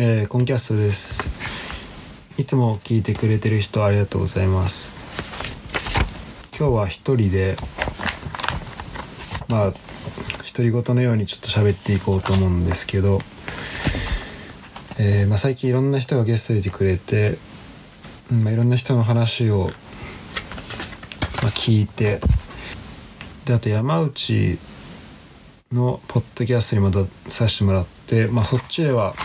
えー、コンキャストです。いつも聞いてくれてる人ありがとうございます。今日は一人でまあ独り言のようにちょっと喋っていこうと思うんですけど、えー、まあ、最近いろんな人がゲスト出てくれて、まあ、いろんな人の話を、まあ、聞いてであと山内のポッドキャストにまたさせてもらって、まあ、そっちでは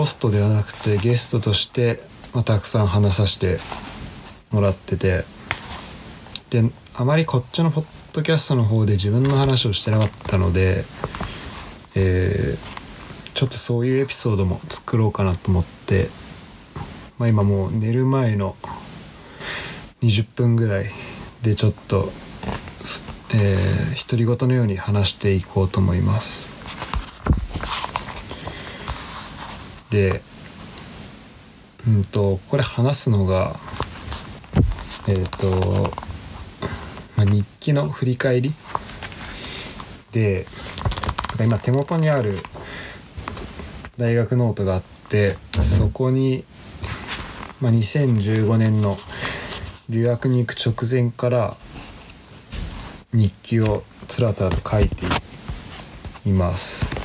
ホストではなくてゲストとして、まあ、たくさん話させてもらってて。であまりこっちのポッドキャストの方で自分の話をしてなかったので、えー、ちょっとそういうエピソードも作ろうかなと思って、まあ、今もう寝る前の20分ぐらいでちょっとえー、独り言のように話していこうと思います。でうんとこれ話すのがえっ、ー、と、まあ、日記の振り返りで今手元にある大学ノートがあってそこに、まあ、2015年の留学に行く直前から日記をつらつらと書いています。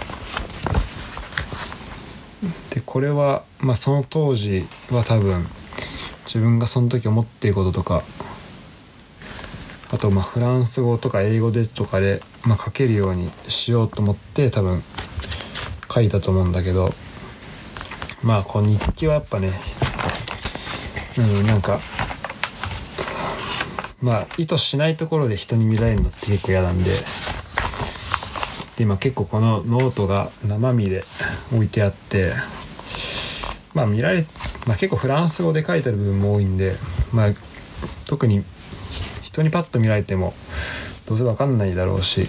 でこれは、まあ、その当時は多分自分がその時思っていることとかあとまあフランス語とか英語でとかで、まあ、書けるようにしようと思って多分書いたと思うんだけどまあこの日記はやっぱねうんなんかまあ意図しないところで人に見られるのって結構嫌なんでで今結構このノートが生身で置いてあってまあ見られ、まあ、結構フランス語で書いてある部分も多いんでまあ特に人にパッと見られてもどうせ分かんないだろうし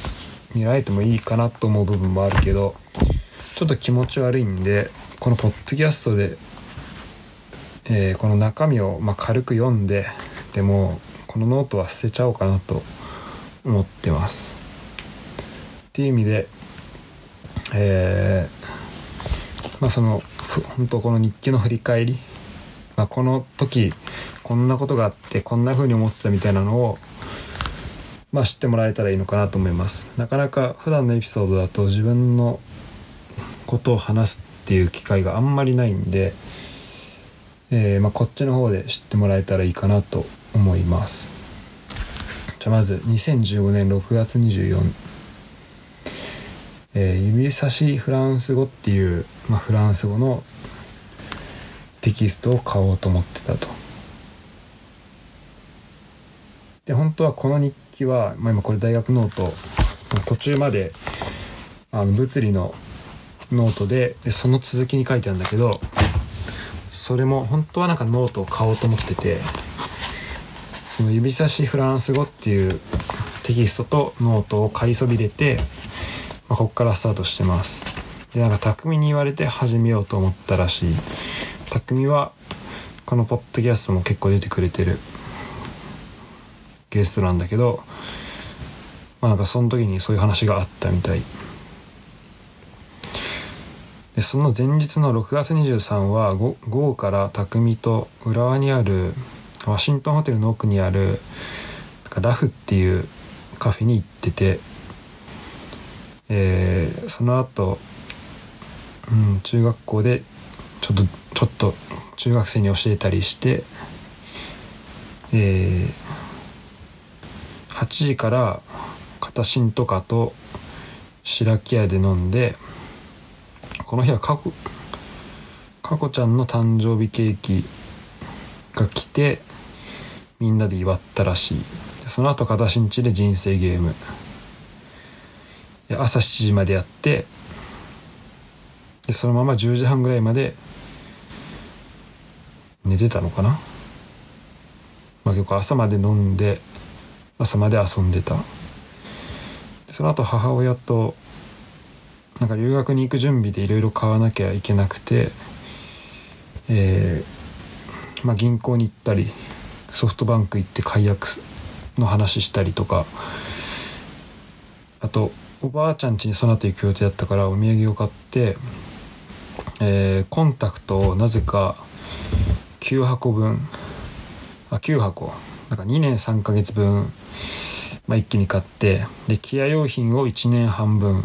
見られてもいいかなと思う部分もあるけどちょっと気持ち悪いんでこのポッドキャストで、えー、この中身をま軽く読んででもこのノートは捨てちゃおうかなと思ってます。っていう意味で、えー、まあその本当この日記の振り返り、まあ、この時こんなことがあってこんな風に思ってたみたいなのをまあ知ってもらえたらいいのかなと思います。なかなか普段のエピソードだと自分のことを話すっていう機会があんまりないんで、えー、まあ、こっちの方で知ってもらえたらいいかなと思いますじゃあまず2015年6月24えー、指差しフランス語っていう、まあ、フランス語のテキストを買おうと思ってたと。で本当はこの日記は、まあ、今これ大学ノート途中まであの物理のノートででその続きに書いてあるんだけどそれも本当はなんかノートを買おうと思っててその指差しフランス語っていうテキストとノートを買いそびれて、まあ、ここからスタートしてます。で、なんか匠に言われて始めようと思ったらしい。匠はこのポッドキャストも結構出てくれてるゲストなんだけど、まあなんかその時にそういう話があったみたい。でその前日の6月23は午後から匠と浦和にあるワシントンホテルの奥にあるラフっていうカフェに行ってて、えー、その後、うん、中学校でちょっとちょっと中学生に教えたりして、えー、8時から片新とかと白木屋で飲んでこの日はかこちゃんの誕生日ケーキが来てみんなで祝ったらしい。その後片新地で人生ゲーム。朝7時までやってでそのまま10時半ぐらいまで寝てたのかな、まあ、結構朝まで飲んで朝まで遊んでた。でその後母親となんか留学に行く準備でいろいろ買わなきゃいけなくてえー、まあ銀行に行ったりソフトバンク行って解約の話したりとかあとおばあちゃん家にその後行く予定だったからお土産を買ってえーコンタクトをなぜか9箱分あ9箱なんか2年3ヶ月分、まあ、一気に買ってでケア用品を1年半分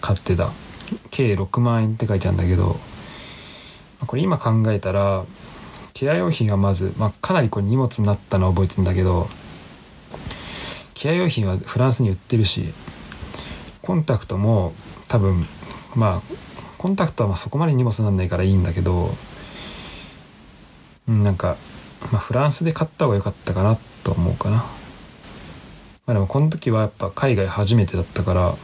買ってた。計6万円って書いてあるんだけどこれ今考えたらケア用品はまず、まあ、かなりこれ荷物になったのは覚えてるんだけどケア用品はフランスに売ってるしコンタクトも多分まあコンタクトはまあそこまで荷物になんないからいいんだけどうんなんか、まあ、フランスで買った方が良かったかなと思うかな。まあ、でもこの時はやっぱ海外初めてだったから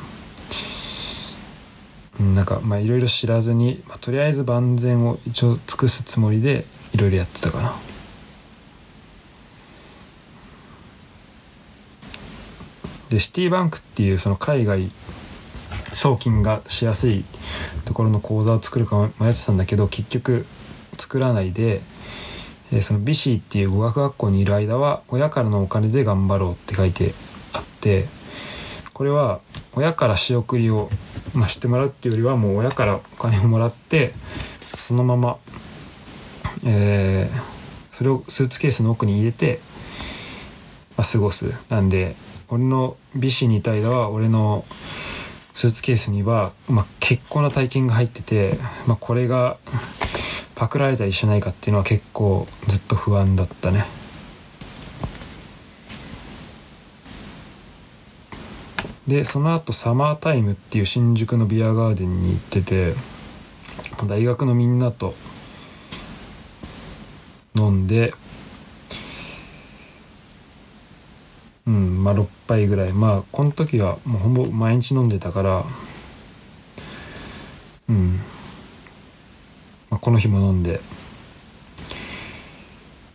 うんなんかまあいろいろ知らずに、まあ、とりあえず万全を一応尽くすつもりでいろいろやってたかな。でシティバンクっていうその海外送金がしやすいところの口座を作るか迷ってたんだけど結局作らないで、えそのビシーっていう語学学校にいる間は親からのお金で頑張ろうって書いてあってこれは親から仕送りを、まあ、してもらうっていうよりはもう親からお金をもらってそのまま、えーそれをスーツケースの奥に入れて、まあ、過ごす。なんで俺のビシにいた間は俺のスーツケースには、まあ、結構な体験が入ってて、まあ、これがパクられたりしないかっていうのは結構ずっと不安だったね。でその後サマータイムっていう新宿のビアガーデンに行ってて大学のみんなと飲んでうんまあ6杯ぐらい。まあこの時はもうほぼ毎日飲んでたからうん、まあ、この日も飲んで。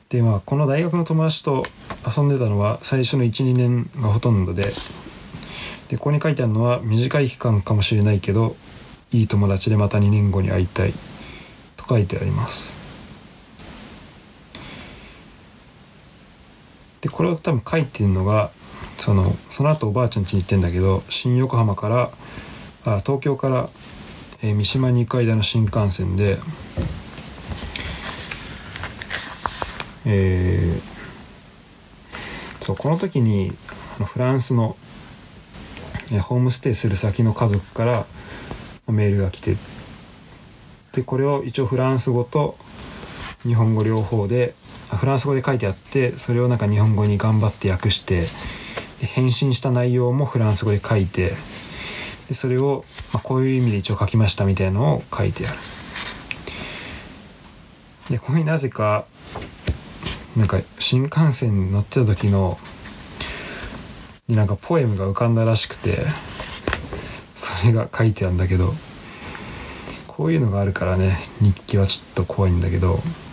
でまあこの大学の友達と遊んでたのは最初の12年がほとんどで。でここに書いてあるのは短い期間かもしれないけどいい友達でまた2年後に会いたいと書いてあります。でこれを多分書いてるのがそのその後おばあちゃん家に行ってんだけど新横浜からあ東京から、えー三島に行く間の新幹線でえーそうこの時にフランスの、えホームステイする先の家族からメールが来てでこれを一応フランス語と日本語両方でフランス語で書いてあってそれをなんか日本語に頑張って訳してで返信した内容もフランス語で書いてでそれを、まあ、こういう意味で一応書きましたみたいなのを書いてある。でここになぜかなんか新幹線に乗ってた時のになんかポエムが浮かんだらしくてそれが書いてあるんだけどこういうのがあるからね日記はちょっと怖いんだけど「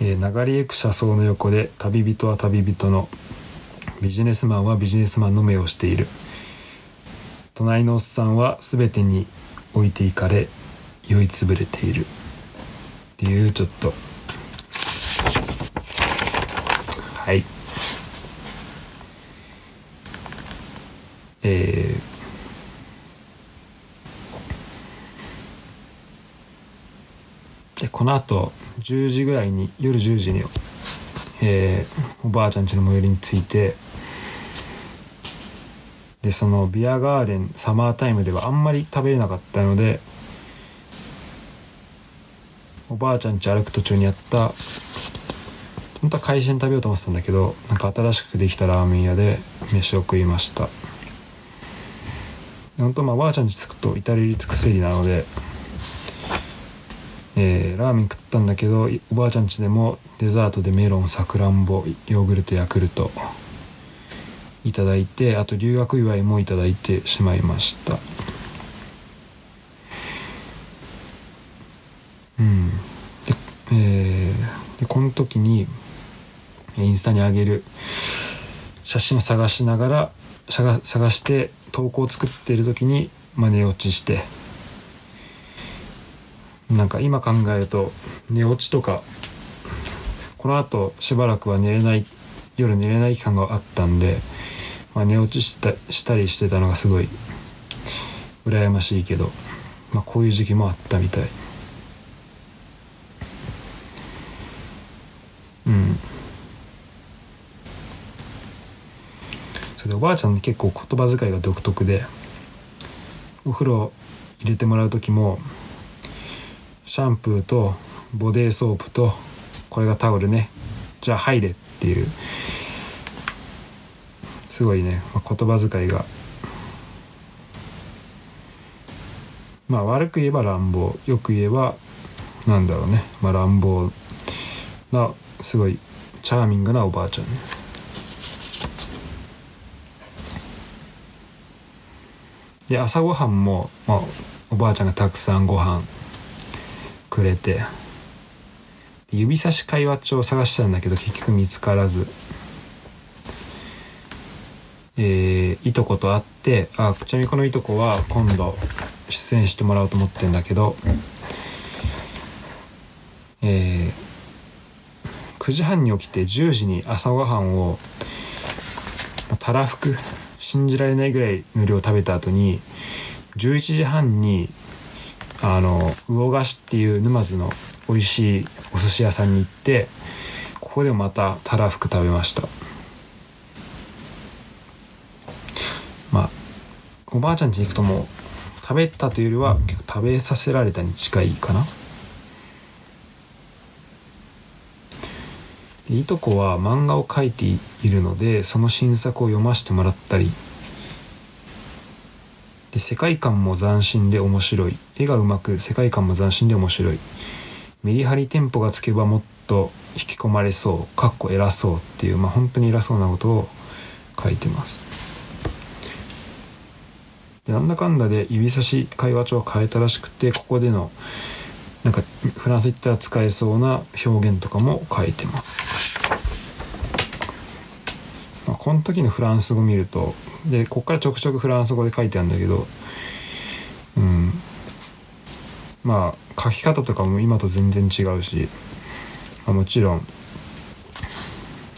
えー流れゆく車窓の横で旅人は旅人のビジネスマンはビジネスマンの目をしている」「隣のおっさんは全てに置いていかれ酔いつぶれている」っていうちょっと。はい。えーこのあと10時ぐらいに夜10時に、えーおばあちゃん家の最寄りに着いてでそのビアガーデンサマータイムではあんまり食べれなかったのでおばあちゃん家歩く途中にあった本当は海鮮食べようと思ってたんだけどなんか新しくできたラーメン屋で飯を食いました。本当まあおばあちゃん家着くと至れり尽くせりなのでえーラーメン食ったんだけどおばあちゃん家でもデザートでメロンさくらんぼヨーグルトヤクルトいただいてあと留学祝いもいただいてしまいました。うん。で,、えーでこの時にインスタに上げる写真を探しながら探して投稿を作っている時に、まあ、寝落ちしてなんか今考えると寝落ちとかこのあとしばらくは寝れない夜寝れない期間があったんで、まあ、寝落ちしたしたりしてたのがすごい羨ましいけど、まあ、こういう時期もあったみたい。うん。それでおばあちゃん結構言葉遣いが独特でお風呂入れてもらう時もシャンプーとボディーソープとこれがタオルね。じゃあ入れっていう。すごいね、言葉遣いが。まあ悪く言えば乱暴。よく言えばなんだろうね、まあ、乱暴なすごいチャーミングなおばあちゃんね。で朝ごはんも、まあ、おばあちゃんがたくさんご飯くれて。指差し会話帳を探したんだけど結局見つからず。えー、いとこと会ってあちなみにこのいとこは今度出演してもらおうと思ってんだけど、えー、9時半に起きて10時に朝ごはんをたらふく信じられないぐらいの量食べた後に11時半にあの魚菓子っていう沼津の美味しいお寿司屋さんに行ってここでもまたたらふく食べました。まあおばあちゃん家に行くともう食べたというよりは結構食べさせられたに近いかな。いとこは漫画を描いているのでその新作を読ませてもらったりで世界観も斬新で面白い。絵がうまく世界観も斬新で面白い。メリハリテンポがつけばもっと引き込まれそう。かっこ偉そうっていうまあ本当に偉そうなことを書いてます。でなんだかんだで指差し会話帳を変えたらしくてここでのなんかフランス行ったら使えそうな表現とかも書いてます、まあ、この時のフランス語見るとでこっからちょくちょくフランス語で書いてあるんだけどうん。まあ書き方とかも今と全然違うし、まあ、もちろん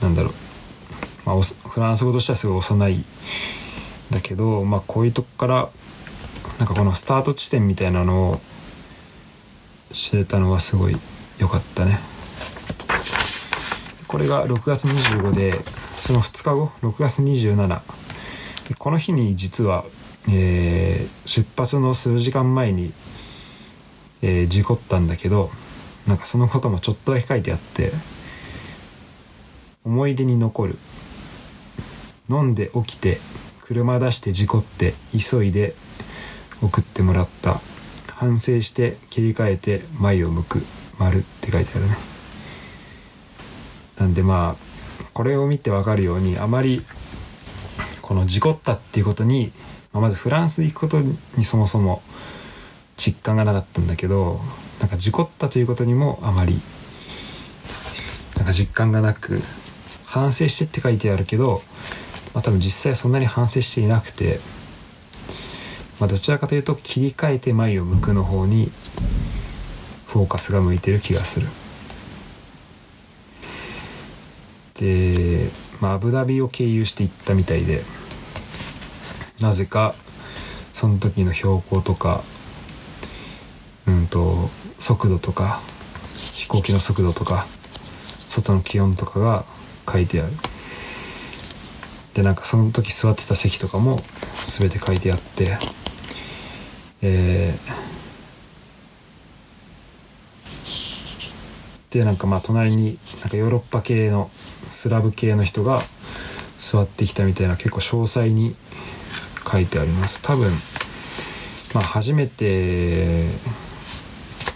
なんだろう、まあ、フランス語としてはすごい幼いだけど、まあ、こういうとこからなんかこのスタート地点みたいなのを知れたのはすごい良かったね。これが6月25でその2日後？6月27でこの日に実は、えー、出発の数時間前に、えー、事故ったんだけどなんかそのこともちょっとだけ書いてあって思い出に残る。飲んで起きて車出して事故って急いで送ってもらった。反省して切り替えて前を向く。丸って書いてあるね。なんでまあこれを見てわかるようにあまりこの事故ったっていうことに、まあ、まずフランス行くことにそもそも実感がなかったんだけどなんか事故ったということにもあまりなんか実感がなく反省してって書いてあるけどまあ、多分実際そんなに反省していなくて、まあ、どちらかというと切り替えて前を向くの方にフォーカスが向いてる気がする。で、まあ、アブダビを経由していったみたいでなぜかその時の標高とかうんと速度とか飛行機の速度とか外の気温とかが書いてある。でなんかその時座ってた席とかも全て書いてあってえー、でなんかまあ隣になんかヨーロッパ系のスラブ系の人が座ってきたみたいな結構詳細に書いてあります。多分まあ初めて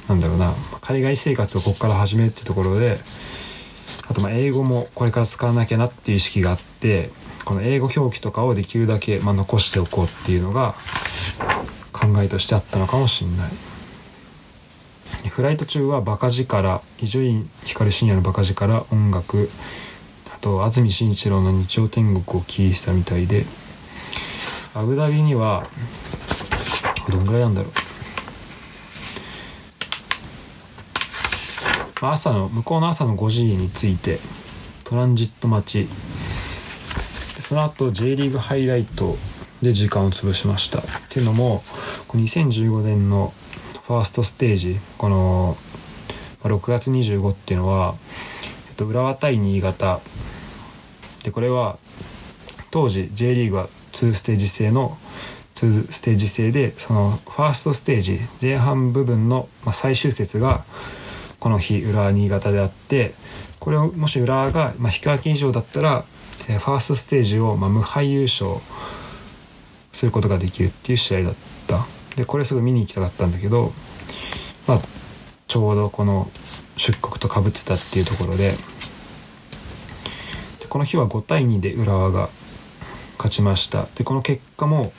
なんだろうな海外生活をここから始めるってところであとま英語もこれから使わなきゃなっていう意識があってこの英語表記とかをできるだけ、ま、残しておこうっていうのが考えとしてあったのかもしんない。フライト中はバカ力伊集院光深夜のバカ力音楽あと安住紳一郎の日曜天国を聞いてたみたいでアブダビにはどんぐらいなんだろう。朝の向こうの朝の5時に着いてトランジット待ち。その後 J リーグハイライトで時間を潰しました。っていうのも2015年のファーストステージこの6月25っていうのは、えっと、浦和対新潟。でこれは当時 J リーグは2ステージ制の2ステージ制でそのファーストステージ前半部分の、最終節がこの日浦和新潟であってこれをもし浦和が、引き分け以上だったら、ファーストステージを、ま、無敗優勝することができるっていう試合だった。でこれすごい見に行きたかったんだけど、まあ、ちょうどこの出国とかぶってたっていうところでこの日は5対2で浦和が勝ちました。でこの結果も、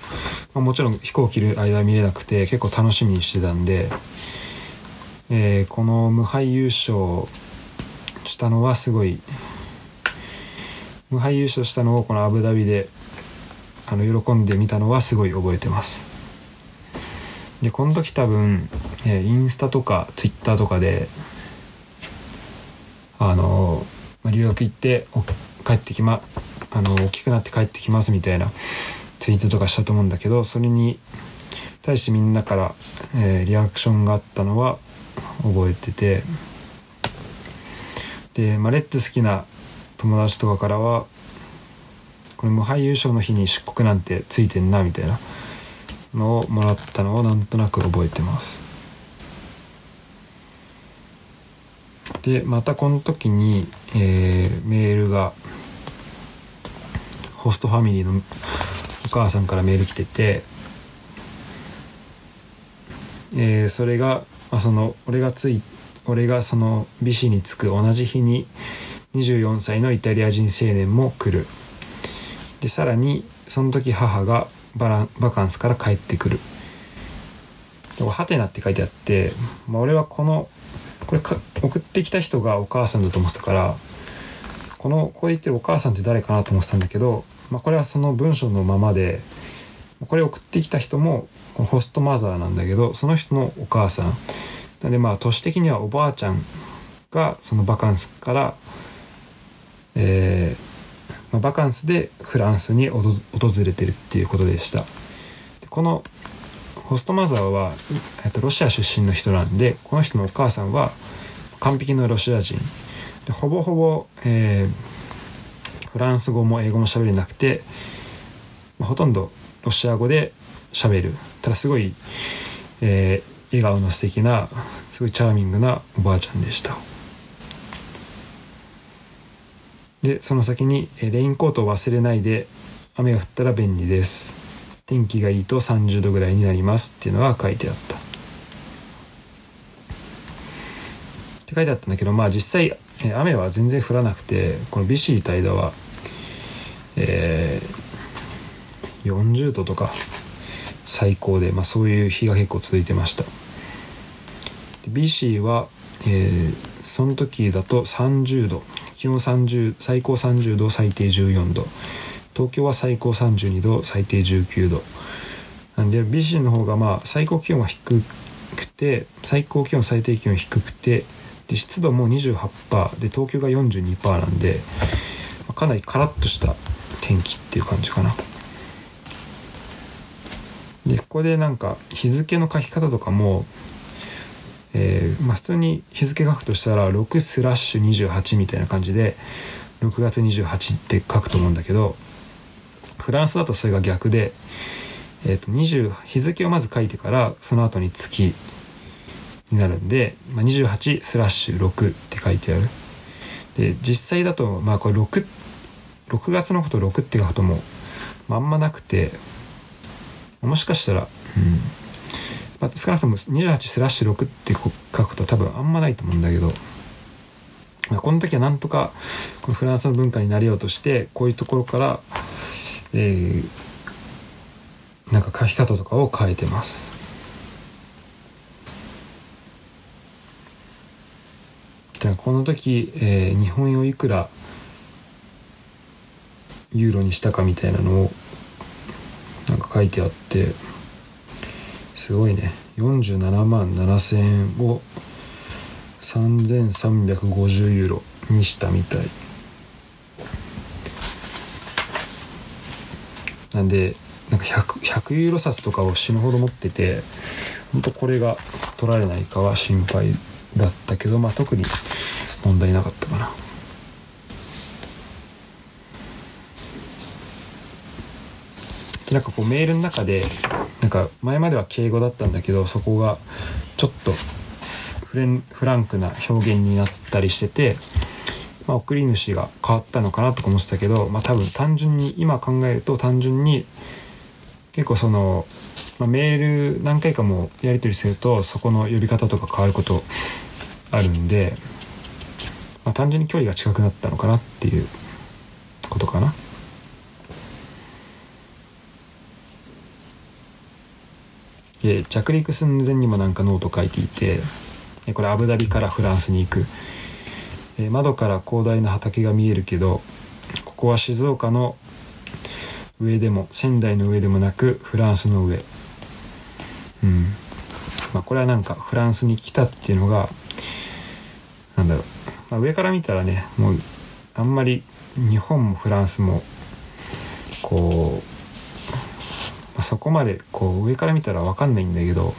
まあ、もちろん飛行機いる間は見れなくて結構楽しみにしてたんで、えー、この無敗優勝したのはすごい無敗優勝したのをこのアブダビであの喜んでみたのはすごい覚えてます。でこの時多分、えー、インスタとかツイッターとかであの、ま、留学行って帰ってきまあの大きくなって帰ってきますみたいなツイートとかしたと思うんだけどそれに対してみんなから、えー、リアクションがあったのは覚えてて。で、まあ、レッツ好きな友達とかからはこれ無敗優勝の日に出国なんてついてんなみたいなのをもらったのをなんとなく覚えてます。でまたこの時に、えー、メールがホストファミリーのお母さんからメール来てて、えー、それが、まあ、その俺がつい俺がそのビシに着く同じ日に24歳のイタリア人青年も来る。でさらにその時母がバラバカンスから帰ってくる。でハテナって書いてあって、まあ、俺はこのこれか送ってきた人がお母さんだと思ってたからこのここで言ってるお母さんって誰かなと思ってたんだけどまあ、これはその文章のままでこれ送ってきた人もホストマザーなんだけどその人のお母さん。なんでまあ都市的にはおばあちゃんがそのバカンスから、えーまあ、バカンスでフランスに訪れてるっていうことでした。このホストマザーは、えっと、ロシア出身の人なんでこの人のお母さんは完璧なロシア人。でほぼほぼ、えーフランス語も英語も喋れなくて、まあ、ほとんどロシア語で喋る。ただすごい、えー、笑顔の素敵なすごいチャーミングなおばあちゃんでした。でその先に「レインコートを忘れないで雨が降ったら便利です」「天気がいいと30度ぐらいになります」っていうのが書いてあった。って書いてあったんだけどまあ実際雨は全然降らなくてこのビシータイダはえー、40度とか最高で、まあ、そういう日が結構続いてました。BC は、えー、その時だと30度気温30最高30度最低14度東京は最高32度最低19度なんで BC の方がまあ最高気温は低くて最高気温最低気温低くてで湿度も28%で東京が42%なんで、まあ、かなりカラッとした天気っていう感じかな。でここでなんか日付の書き方とかも、えー、まあ、普通に日付書くとしたら6スラッシュ28みたいな感じで6月28って書くと思うんだけどフランスだとそれが逆で、えー、と20日付をまず書いてからその後に月になるんで、まあ、28スラッシュ6って書いてある。で実際だとまあこれ6 6月のこと6って書くともまあんまなくてもしかしたら、うんまあ、少なくとも28スラッシュ6って書くことは多分あんまないと思うんだけど、まあ、この時はなんとかこのフランスの文化になれようとしてこういうところから、えー、なんか書き方とかを変えてます。この時、えー、日本円をいくらユーロにしたかみたいなのをなんか書いてあってすごいね。47万7,000円を3350ユーロにしたみたい。なんでなんか 100, 100ユーロ札とかを死ぬほど持ってて本当これが取られないかは心配だったけどまあ特に問題なかったかな。なんかこうメールの中でなんか前までは敬語だったんだけどそこがちょっとフランクな表現になったりしてて、まあ、送り主が変わったのかなとか思ってたけど、まあ、多分単純に今考えると単純に結構その、まあ、メール何回かもやり取りするとそこの呼び方とか変わることあるんで、まあ、単純に距離が近くなったのかなっていうことかな。で着陸寸前にもなんかノート書いていてこれアブダビからフランスに行く。窓から広大な畑が見えるけどここは静岡の上でも仙台の上でもなくフランスの上。うん。まあこれはなんかフランスに来たっていうのがなんだろう、まあ、上から見たらねもうあんまり日本もフランスもこう、そこまでこう上から見たら分かんないんだけど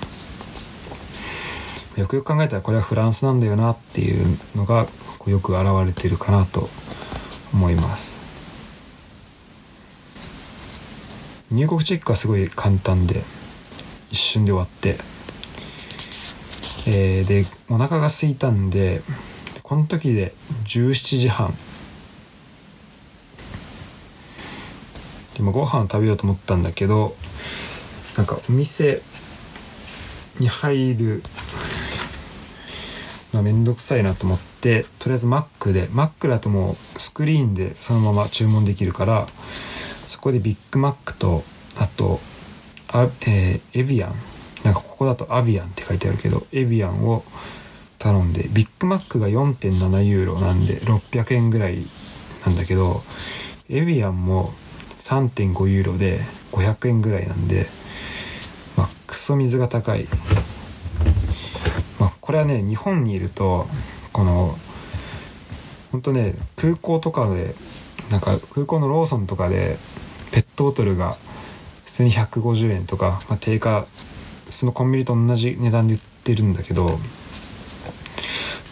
よくよく考えたらこれはフランスなんだよなっていうのがよく現れてるかなと思います。入国チェックはすごい簡単で一瞬で終わってえー、でお腹が空いたんでこの時で17時半。でもご飯食べようと思ったんだけどなんかお店に入るのめんどくさいなと思ってとりあえずマックでマックだともうスクリーンでそのまま注文できるからそこでビッグマックとあとあ、えー、エビアン。なんかここだとアビアンって書いてあるけどエビアンを頼んでビッグマックが4.7ユーロなんで600円ぐらいなんだけどエビアンも3.5ユーロで500円ぐらいなんでまあクソ水が高い。まあこれはね日本にいるとこのほんとね空港とかでなんか空港のローソンとかでペットボトルが普通に150円とか、まあ、定価そのコンビニと同じ値段で売ってるんだけど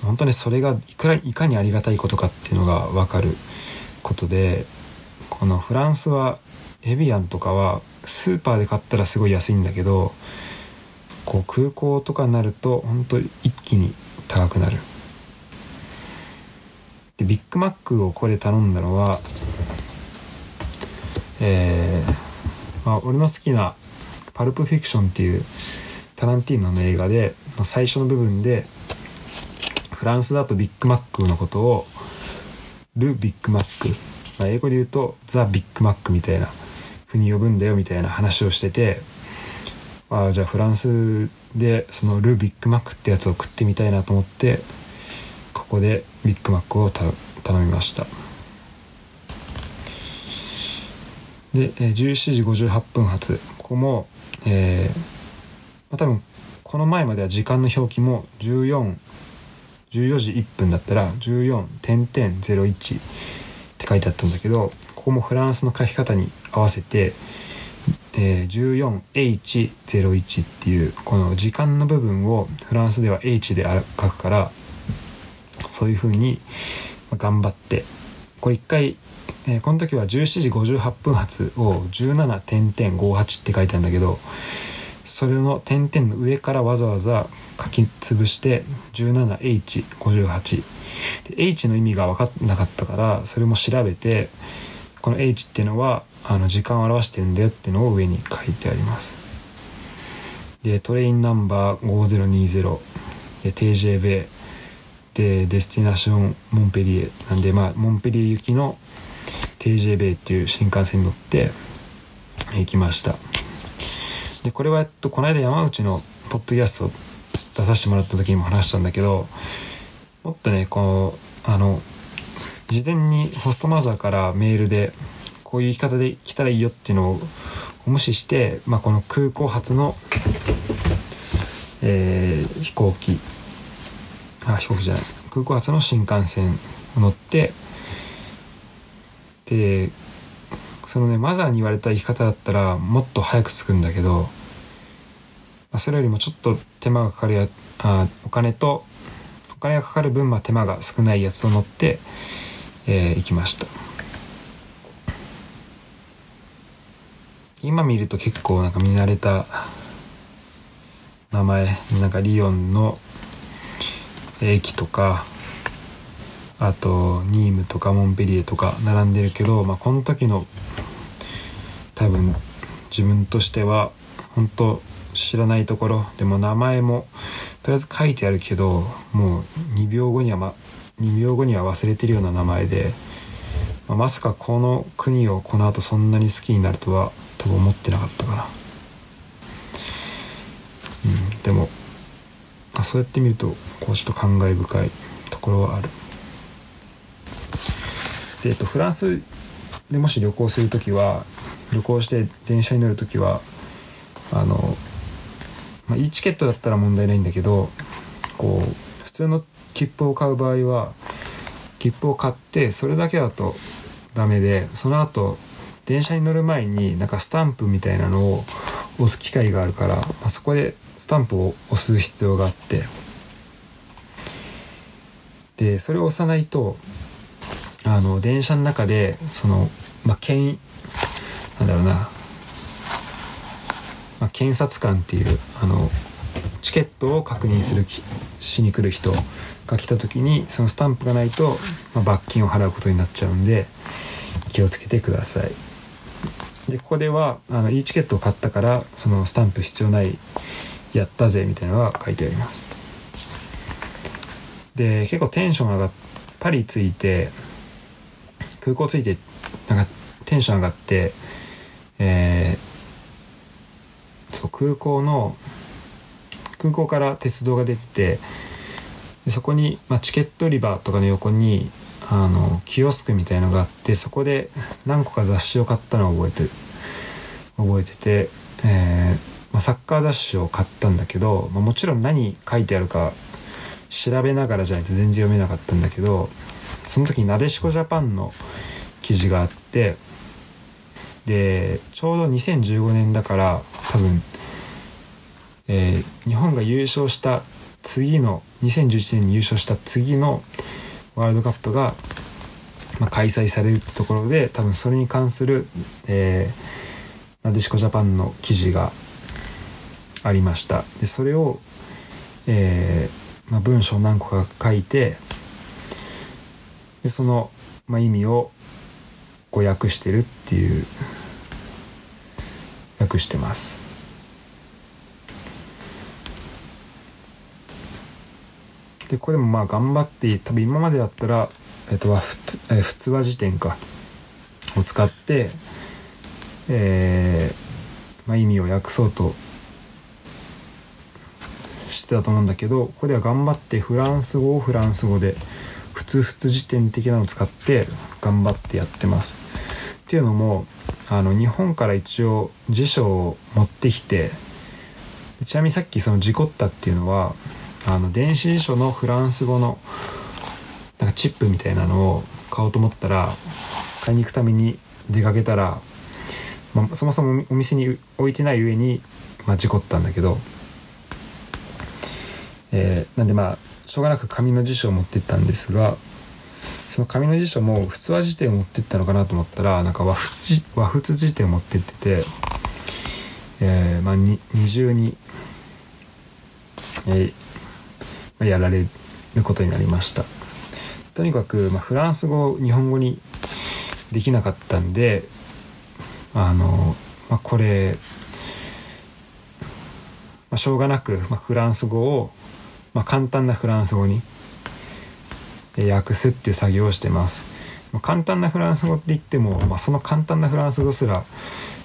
本当にそれがいくらいかにありがたいことかっていうのが分かることでこのフランスはエビアンとかはスーパーで買ったらすごい安いんだけどこう空港とかになると本当一気に高くなる。でビッグマックをここで頼んだのはえー、まあ、俺の好きな「パルプ・フィクション」っていうタランティーノの映画で最初の部分でフランスだとビッグマックのことを Le Big Mac。まあ、英語で言うと The Big Mac みたいな。ふうに呼ぶんだよみたいな話をしててああじゃあフランスでその Le Big Mac ってやつを食ってみたいなと思ってここでビッグマックを頼みました。で17時58分発ここもえー、まあ、多分この前までは時間の表記も14 14時1分だったら14.01って書いてあったんだけどここもフランスの書き方に合わせて、えー、14H01 っていうこの時間の部分をフランスでは H で書くからそういう風に頑張ってこれ一回、えー、この時は17時58分発を17.58って書いてあるんだけどそれの点々の上からわざわざ書き潰して 17H58 で H の意味が分かんなかったからそれも調べてこの H っていうのはあの時間を表してるんだよっていうのを上に書いてあります。でトレインナンバー5020で TJB でデスティナションモンペリエ。なんでまあモンペリエ行きの TJB っていう新幹線に乗って行きました。でこれはえっとこの間山内のポッドキャスト出させてもらった時にも話したんだけどもっとねこうあの事前にホストマザーからメールでこういう言い方で来たらいいよっていうのを無視して、まあ、この空港発の、えー、飛行機。あ飛行機じゃない。空港発の新幹線を乗ってでそのねマザーに言われた生き方だったらもっと早く着くんだけど、ま、それよりもちょっと手間がかかるやあお金とお金がかかる分まあ手間が少ないやつを乗って、えー、行きました。今見ると結構なんか見慣れた名前なんかリヨンの駅とかあとニームとかモンペリエとか並んでるけど、まあ、この時の多分自分としては本当知らないところでも名前もとりあえず書いてあるけどもう2秒後には、ま、2秒後には忘れてるような名前で、まあ、まさかこの国をこの後そんなに好きになるとは多分思ってなかったかな。うん、でもあそうやって見るとこうちょっと感慨深いところはある。で、えっと、フランスでもし旅行する時は旅行して電車に乗る時はあの、まあ、いいチケットだったら問題ないんだけどこう普通の切符を買う場合は切符を買ってそれだけだとダメでその後電車に乗る前になんかスタンプみたいなのを押す機会があるから、まあ、そこでスタンプを押す必要があって。でそれを押さないとあの電車の中でその、まあ、検なんだろうな、まあ、検察官っていうあのチケットを確認するしに来る人が来た時にそのスタンプがないと、まあ、罰金を払うことになっちゃうんで気をつけてください。でここではあのいいチケットを買ったからそのスタンプ必要ないやったぜみたいなのが書いてあります。で結構テンション上がっパリ着いて空港着いてなんかテンション上がってえー、そう空港の空港から鉄道が出ててでそこに、まあ、チケット売り場とかの横にあのキオスクみたいのがあってそこで何個か雑誌を買ったのを覚えて覚えてて、えー、まあ、サッカー雑誌を買ったんだけど、まあ、もちろん何書いてあるか調べながらじゃないと全然読めなかったんだけどその時になでしこジャパンの記事があってでちょうど2015年だから多分、えー、日本が優勝した次の2011年に優勝した次のワールドカップが、まあ、開催されるところで多分それに関する、えー、なでしこジャパンの記事がありました。でそれを、えーまあ、文章何個か書いてでその、まあ、意味をこう訳してるっていう訳してます。でこれもまあ頑張って多分今までだったら、えっと、普通、え普通話辞典かを使ってえー、まあ、意味を訳そうとしてたと思うんだけどここでは頑張ってフランス語をフランス語で普通普通辞典的なのを使って頑張ってやってます。っていうのもあの日本から一応辞書を持ってきてちなみにさっきその事故ったっていうのはあの電子辞書のフランス語のなんかチップみたいなのを買おうと思ったら買いに行くために出かけたら、まあ、そもそもお店に置いてない上に、まあ、事故ったんだけど、えー、なんでまあしょうがなく紙の辞書を持ってったんですがその紙の辞書も普通は辞典を持ってったのかなと思ったらなんか和仏和仏辞典を持ってってて、えー、まあ二重に、えー、やられることになりましたとにかく、まあ、フランス語日本語にできなかったんであの、まあ、これ、まあ、しょうがなく、まあ、フランス語をまあ、簡単なフランス語に訳すっていう作業をしてます。ま簡単なフランス語って言っても、まあ、その簡単なフランス語すら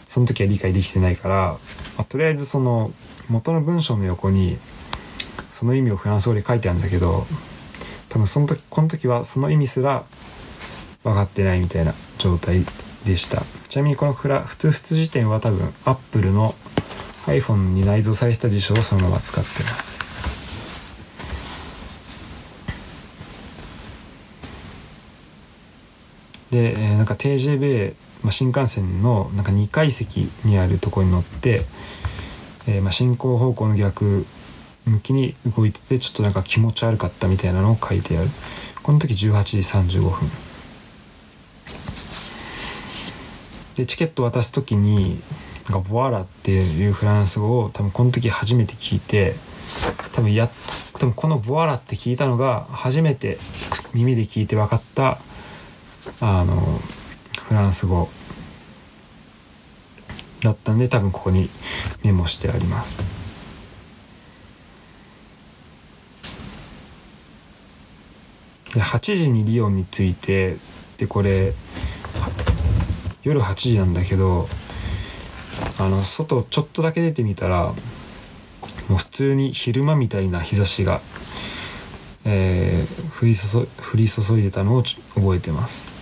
その時は理解できてないから、まあ、とりあえずその元の文章の横にその意味をフランス語で書いてあるんだけど多分その時この時はその意味すら分かってないみたいな状態でした。ちなみにこのフラ普通普通辞典は多分 Apple の iPhone に内蔵された辞書をそのまま使ってます。で、え、なんか TJB、まあ、新幹線のなんか2階席にあるところに乗って、えー、まあ進行方向の逆向きに動いててちょっとなんか気持ち悪かったみたいなのを書いてある。この時18時35分。でチケット渡す時になんかボワラっていうフランス語を多分この時初めて聞いて多分や多分このボワラって聞いたのが初めて耳で聞いて分かったあのフランス語。だったんで多分ここにメモしてあります。で8時にリヨンに着いてでこれ夜8時なんだけどあの外ちょっとだけ出てみたらもう普通に昼間みたいな日差しが、えー、降り注降り注いでたのを覚えてます。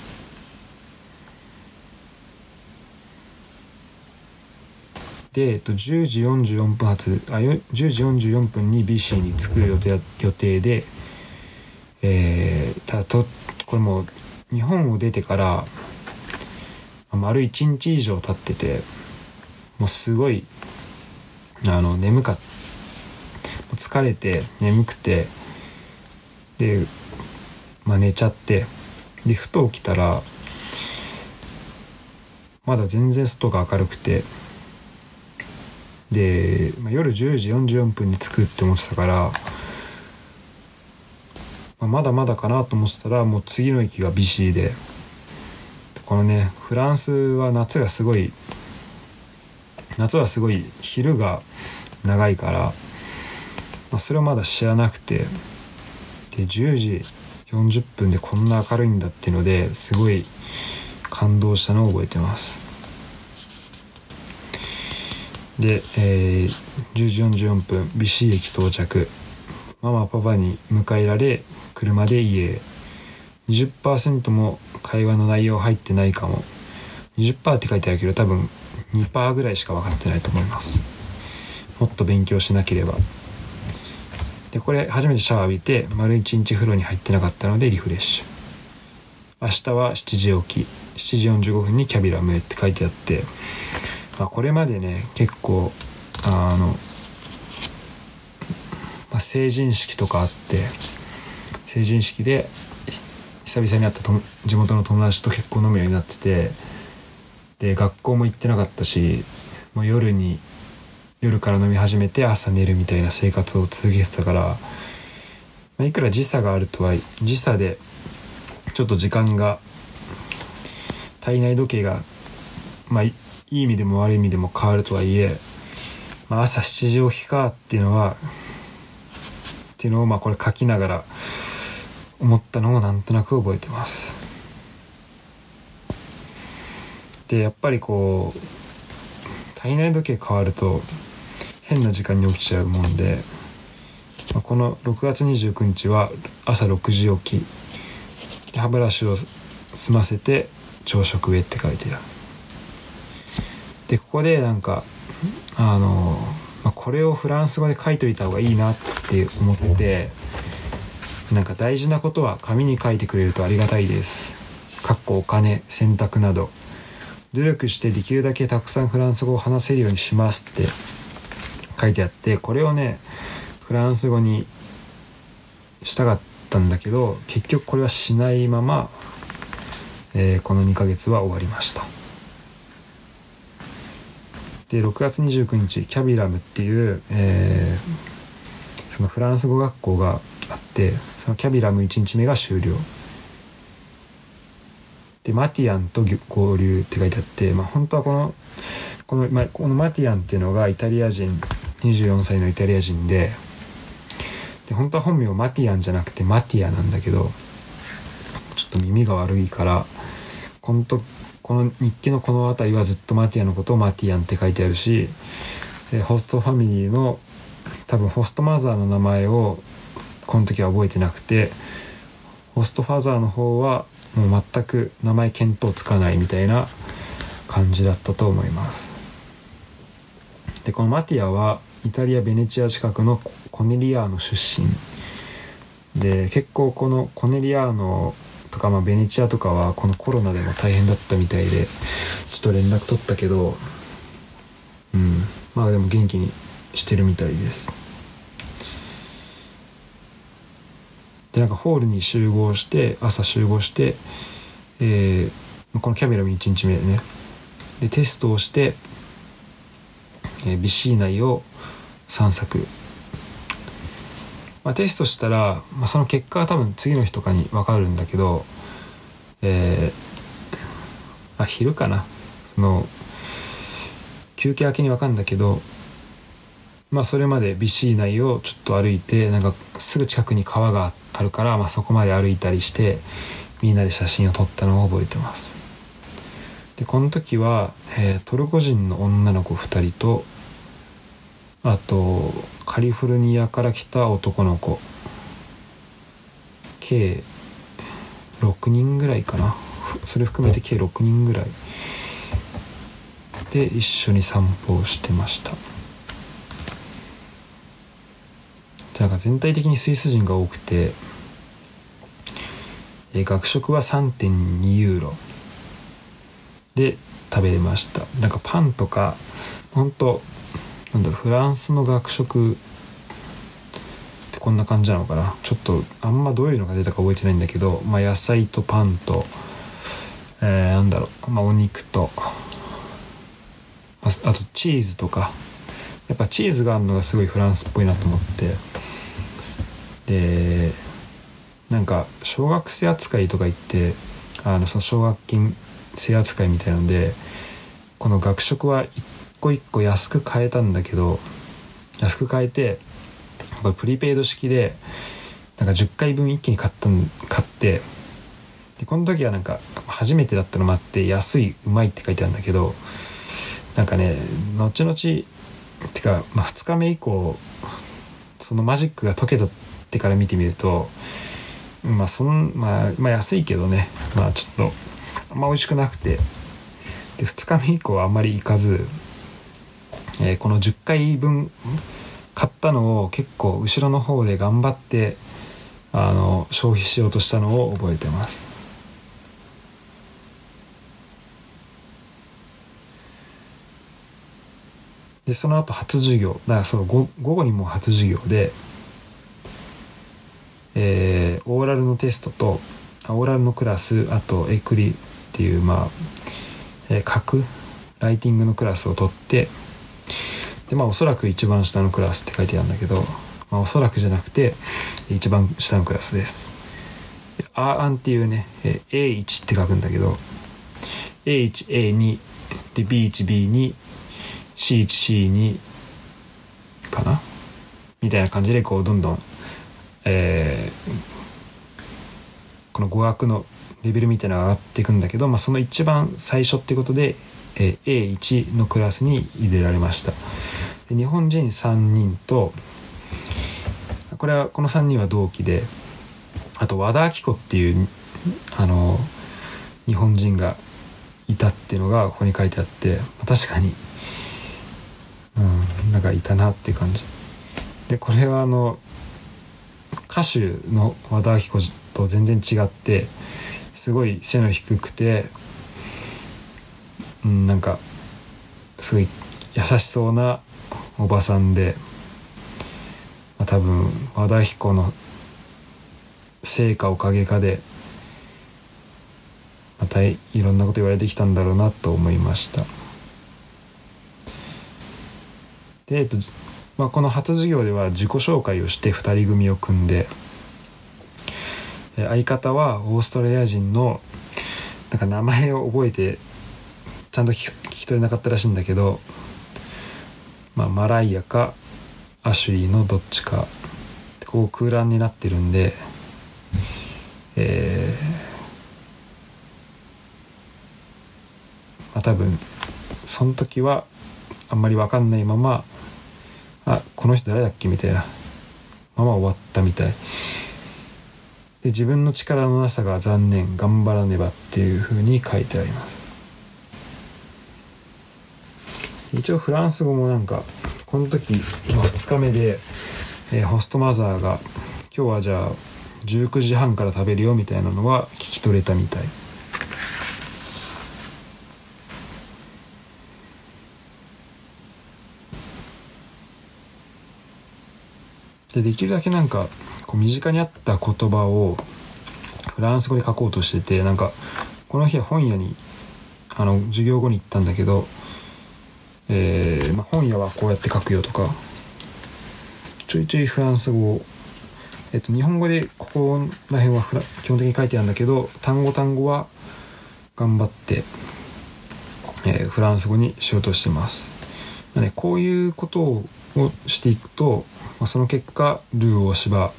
で、えっと、10時44分発あ10時44分に BC に着く予定予定で、えー、ただとこれもう日本を出てから丸1日以上経っててもうすごいあの眠か疲れて眠くてで、まあ、寝ちゃってでふと起きたらまだ全然外が明るくてで、まあ、夜10時44分に着くって思ってたから、まあ、まだまだかなと思ってたらもう次の駅がビシーで。このねフランスは夏がすごい夏はすごい昼が長いから、まあ、それをまだ知らなくて。で10時40分でこんな明るいんだっていうのですごい感動したのを覚えてます。で、えー、10時44分美子駅到着。ママパパに迎えられ車で家。へ20%も会話の内容入ってないかも。20%って書いてあるけど多分2%ぐらいしか分かってないと思います。もっと勉強しなければ。でこれ初めてシャワー浴びて丸1日風呂に入ってなかったのでリフレッシュ。明日は7時起き。7時45分にキャビラムへって書いてあって。まあ、これまでね結構あの、まあ、成人式とかあって成人式で久々に会ったと地元の友達と結構飲むようになっててで学校も行ってなかったしもう夜に夜から飲み始めて朝寝るみたいな生活を続けてたから、まあ、いくら時差があるとは時差でちょっと時間が体内時計がまあいい意味でも悪い意味でも変わるとはいえ、まあ、朝7時起きかっていうのはっていうのをまあこれ書きながら思ったのをなんとなく覚えてます。でやっぱりこう体内時計変わると変な時間に起きちゃうもんで、この6月29日は朝6時起き歯ブラシを済ませて朝食へって書いてある。でここでなんかあの、まあ、これをフランス語で書いといた方がいいなって思ってなんか大事なことは紙に書いてくれるとありがたいです。かっこお金洗濯など努力してできるだけたくさんフランス語を話せるようにしますって書いてあってこれをねフランス語にしたかったんだけど結局これはしないまま、えー、この2ヶ月は終わりました。で6月29日キャビラムっていう、えー、そのフランス語学校があってそのキャビラム1日目が終了。でマティアンと合流って書いてあって、まあ、本当はこのこの,、ま、このマティアンっていうのがイタリア人24歳のイタリア人でで本当は本名マティアンじゃなくてマティアなんだけどちょっと耳が悪いからこの時この日記のこの辺りはずっとマティアのことをマティアンって書いてあるしホストファミリーの多分ホストマザーの名前をこの時は覚えてなくてホストファザーの方はもう全く名前見当つかないみたいな感じだったと思います。でこのマティアはイタリア・ベネチア近くのコネリアーノ出身。で結構このコネリアーノとか、まあ、ベネチアとかはこのコロナでも大変だったみたいでちょっと連絡取ったけどうんまあでも元気にしてるみたいです。でなんかホールに集合して朝集合して、えー、このキャメラも1日目でね。でテストをしてえー、BC 内を散策。まあ、テストしたら、まあ、その結果は多分次の日とかに分かるんだけど、えー、あ昼かな。その休憩明けに分かるんだけどまあそれまで BC 内をちょっと歩いてなんかすぐ近くに川があるから、まあ、そこまで歩いたりしてみんなで写真を撮ったのを覚えてます。でこの時は、えー、トルコ人の女の子2人とあとカリフォルニアから来た男の子計6人ぐらいかな。それ含めて計6人ぐらい。で一緒に散歩をしてました。なんか全体的にスイス人が多くて、え学食は3.2ユーロ。で食べれました。なんかパンとかほんとなんだろうフランスの学食ってこんな感じなのかな。ちょっとあんまどういうのが出たか覚えてないんだけど、まあ、野菜とパンと、えー、なんだろう、まあ、お肉とああとチーズとか。やっぱチーズがあるのがすごいフランスっぽいなと思って。でなんか小学生扱いとか言ってあのその奨学金制扱いみたいなのでこの学食は一個一個安く買えたんだけど安く買えてこれプリペイド式でなんか10回分一気に買った買ってでこの時はなんか初めてだったのもあって安いうまいって書いてあるんだけどなんかね後々ってか、まあ、2日目以降そのマジックが解けたってから見てみるとまあそん、まあ、まあ安いけどね。まあちょっとあんま美味しくなくて。で2日目以降はあんまり行かずえー、この10回分買ったのを結構後ろの方で頑張ってあの消費しようとしたのを覚えてます。でその後初授業。だからその午後にも初授業で、えー、オーラルのテストとオーラルのクラスあとエクリっていうまあ、えー、書くライティングのクラスを取ってでまあおそらく一番下のクラスって書いてあるんだけど、まあ、おそらくじゃなくて一番下のクラスです。アアンっていうね A1 って書くんだけど A1A2 で B1B2C1C2 かな？みたいな感じでこうどんどん、えー、この語学のレベルみたいなのが上がっていくんだけど、まあ、その一番最初ってことで、えー、A1 のクラスに入れられました。で日本人3人とこれはこの3人は同期であと和田アキ子っていうあの日本人がいたっていうのがここに書いてあって確かにうんなんかいたなっていう感じでこれはあの歌手の和田アキ子と全然違ってすごい背の低くてうんなんかすごい優しそうなおばさんで、まあ、多分和田彦の成果おかげかでまたいろんなこと言われてきたんだろうなと思いました。で、えっとまあ、この初授業では自己紹介をして2人組を組んで相方はオーストラリア人のなんか名前を覚えてちゃんと聞き取れなかったらしいんだけどまあ、マライアかアシュリーのどっちかこう空欄になってるんでえー、まあ多分その時はあんまり分かんないままこの人誰だっけ？みたいな。まま終わったみたい。で自分の力のなさが残念頑張らねばっていうふうに書いてあります。一応フランス語もなんかこの時今2日目で、えー、ホストマザーが今日はじゃあ19時半から食べるよみたいなのは聞き取れたみたい。でできるだけなんかこう身近にあった言葉をフランス語で書こうとしててなんかこの日は本屋にあの授業後に行ったんだけどえーまあ、本屋はこうやって書くよとかちょいちょいフランス語えっと、日本語でここら辺は基本的に書いてあるんだけど単語単語は頑張って、えー、フランス語にしようとしてます。ね、こういうことをしていくと、まあ、その結果ルー大芝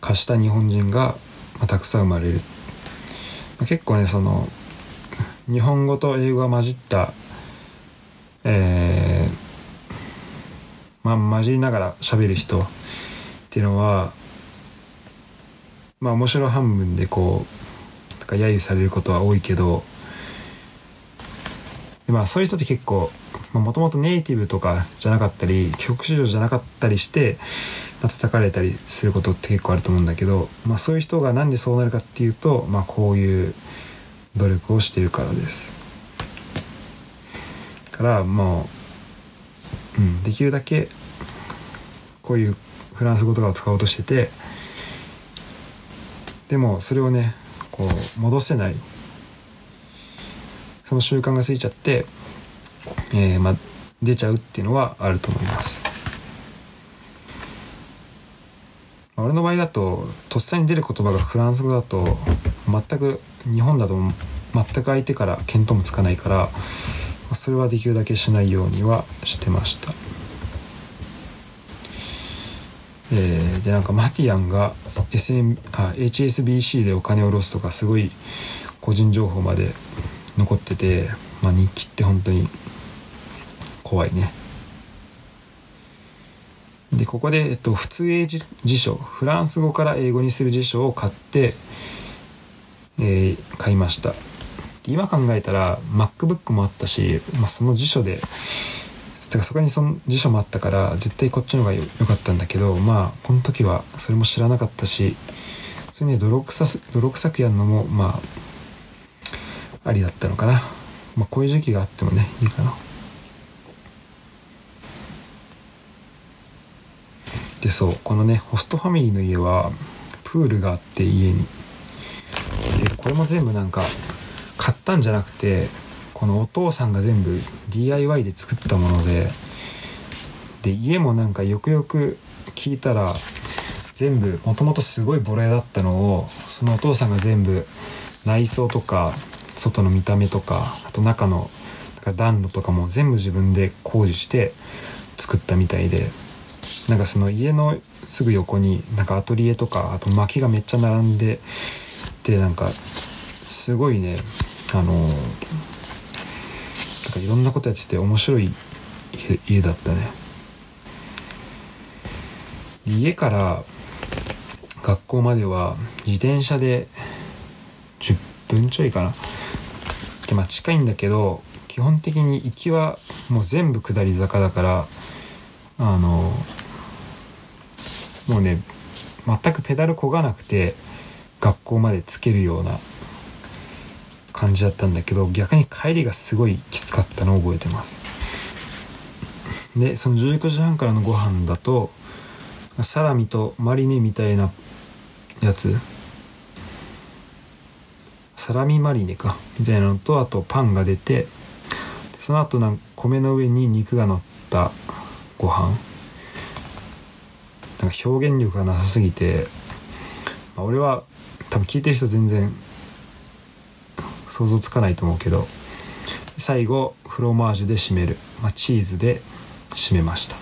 貸した日本人が、まあ、たくさん生まれる、まあ、結構ねその日本語と英語が混じったえー、まあ混じりながら喋る人っていうのはまあ面白半分でこうなんか揶揄されることは多いけどまあそういう人って結構もともとネイティブとかじゃなかったり帰国子女じゃなかったりして、まあ、叩かれたりすることって結構あると思うんだけど、まあ、そういう人がなんでそうなるかっていうと、まあ、こういう努力をしているからです。からもう、うん、できるだけこういうフランス語とかを使おうとしててでもそれをねこう戻せないその習慣がついちゃって、えー、まあ、出ちゃうっていうのはあると思います。俺の場合だととっさに出る言葉がフランス語だと全く日本だと全く相手から見当もつかないからそれはできるだけしないようにはしてました。えー、でなんかマティアンが SM あ HSBC でお金を下ろすとかすごい個人情報まで残ってて、まあ、日記って本当に怖いね。でここで、えっと、普通英辞書フランス語から英語にする辞書を買って、えー、買いました。今考えたら MacBook もあったし、まあ、その辞書でてかそこにその辞書もあったから絶対こっちの方が良かったんだけどまあこの時はそれも知らなかったしそれね泥臭泥臭くやるのもまあありだったのかな。まあこういう時期があってもねいいかな。でそう。このねホストファミリーの家はプールがあって家に。でこれも全部なんか買ったんじゃなくてこのお父さんが全部 DIY で作ったものでで家もなんかよくよく聞いたら全部もともとすごいボロ屋だったのをそのお父さんが全部内装とか外の見た目とかあと中の暖炉とかも全部自分で工事して作ったみたいで。なんかその家のすぐ横になんかアトリエとかあと薪がめっちゃ並んででなんかすごいねあのなんかいろんなことやってて面白い家だったね。家から学校までは自転車で10分ちょいかな。でまあ近いんだけど基本的に行きはもう全部下り坂だからあのもうね全くペダルこがなくて学校までつけるような感じだったんだけど逆に帰りがすごいきつかったのを覚えてます。でその19時半からのご飯だとサラミとマリネみたいなやつサラミマリネかみたいなのとあとパンが出てその後なんか米の上に肉が乗ったご飯。か表現力がなさすぎて、まあ、俺は多分聞いてる人全然想像つかないと思うけど最後フロマージュで締める、まあ、チーズで締めました。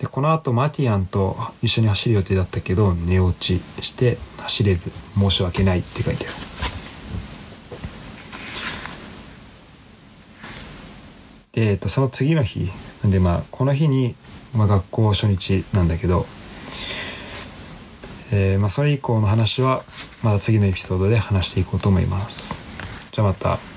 でこの後マティアンと一緒に走る予定だったけど寝落ちして走れず申し訳ないって書いてある。で、えっと、その次の日でまあこの日に、まあ、学校初日なんだけどえー、まあ、それ以降の話はまた次のエピソードで話していこうと思います。じゃあまた。